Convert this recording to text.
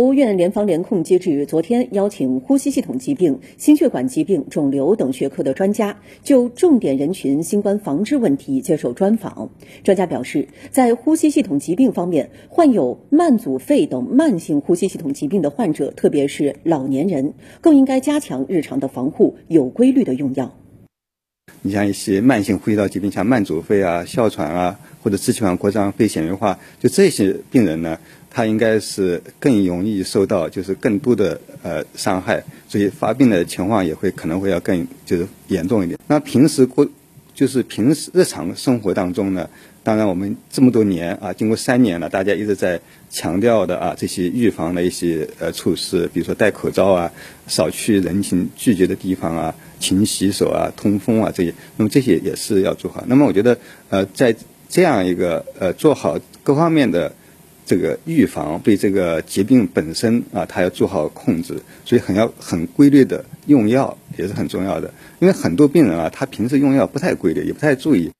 国务院联防联控机制昨天邀请呼吸系统疾病、心血管疾病、肿瘤等学科的专家就重点人群新冠防治问题接受专访。专家表示，在呼吸系统疾病方面，患有慢阻肺等慢性呼吸系统疾病的患者，特别是老年人，更应该加强日常的防护，有规律的用药。你像一些慢性呼吸道疾病，像慢阻肺啊、哮喘啊，或者支气管扩张、肺纤维化，就这些病人呢，他应该是更容易受到就是更多的呃伤害，所以发病的情况也会可能会要更就是严重一点。那平时过就是平时日常生活当中呢，当然我们这么多年啊，经过三年了，大家一直在强调的啊这些预防的一些呃措施，比如说戴口罩啊，少去人群聚集的地方啊。勤洗手啊，通风啊，这些，那么这些也是要做好。那么我觉得，呃，在这样一个呃做好各方面的这个预防，对这个疾病本身啊，它要做好控制，所以很要很规律的用药也是很重要的。因为很多病人啊，他平时用药不太规律，也不太注意。